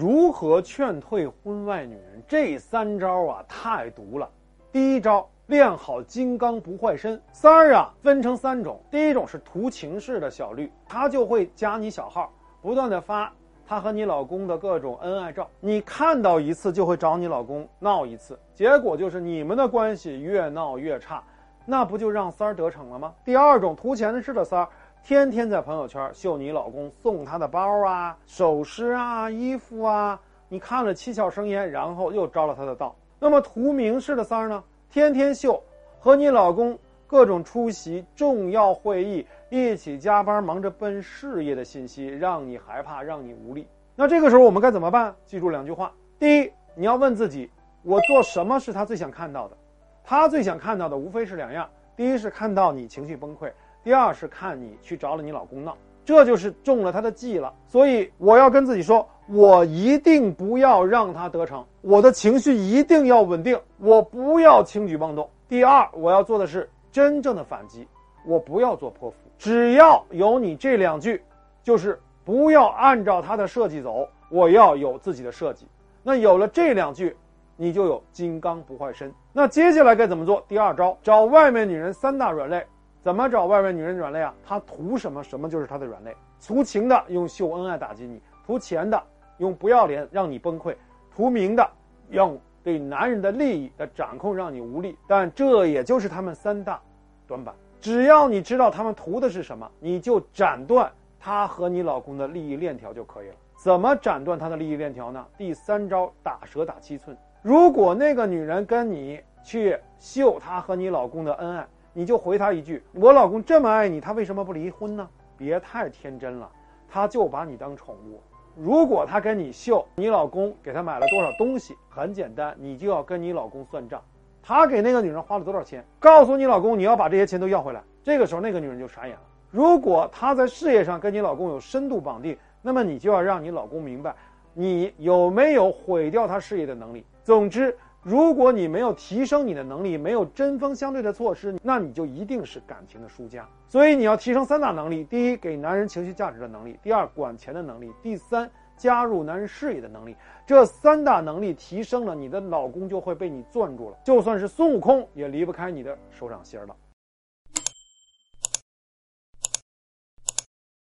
如何劝退婚外女人？这三招啊，太毒了。第一招，练好金刚不坏身。三儿啊，分成三种。第一种是图情式的小绿，他就会加你小号，不断的发他和你老公的各种恩爱照。你看到一次就会找你老公闹一次，结果就是你们的关系越闹越差，那不就让三儿得逞了吗？第二种图钱式的三儿。天天在朋友圈秀你老公送她的包啊、首饰啊、衣服啊，你看了七窍生烟，然后又招了他的道。那么图名式的三儿呢？天天秀和你老公各种出席重要会议、一起加班忙着奔事业的信息，让你害怕，让你无力。那这个时候我们该怎么办？记住两句话：第一，你要问自己，我做什么是他最想看到的？他最想看到的无非是两样：第一是看到你情绪崩溃。第二是看你去找了你老公闹，这就是中了他的计了。所以我要跟自己说，我一定不要让他得逞，我的情绪一定要稳定，我不要轻举妄动。第二，我要做的是真正的反击，我不要做泼妇。只要有你这两句，就是不要按照他的设计走，我要有自己的设计。那有了这两句，你就有金刚不坏身。那接下来该怎么做？第二招，找外面女人三大软肋。怎么找外面女人软肋啊？她图什么，什么就是她的软肋。图情的用秀恩爱打击你，图钱的用不要脸让你崩溃，图名的用对男人的利益的掌控让你无力。但这也就是他们三大短板。只要你知道他们图的是什么，你就斩断他和你老公的利益链条就可以了。怎么斩断他的利益链条呢？第三招打蛇打七寸。如果那个女人跟你去秀她和你老公的恩爱。你就回他一句：“我老公这么爱你，他为什么不离婚呢？”别太天真了，他就把你当宠物。如果他跟你秀你老公给他买了多少东西，很简单，你就要跟你老公算账。他给那个女人花了多少钱？告诉你老公，你要把这些钱都要回来。这个时候，那个女人就傻眼了。如果他在事业上跟你老公有深度绑定，那么你就要让你老公明白，你有没有毁掉他事业的能力。总之。如果你没有提升你的能力，没有针锋相对的措施，那你就一定是感情的输家。所以你要提升三大能力：第一，给男人情绪价值的能力；第二，管钱的能力；第三，加入男人事业的能力。这三大能力提升了，你的老公就会被你攥住了，就算是孙悟空也离不开你的手掌心了。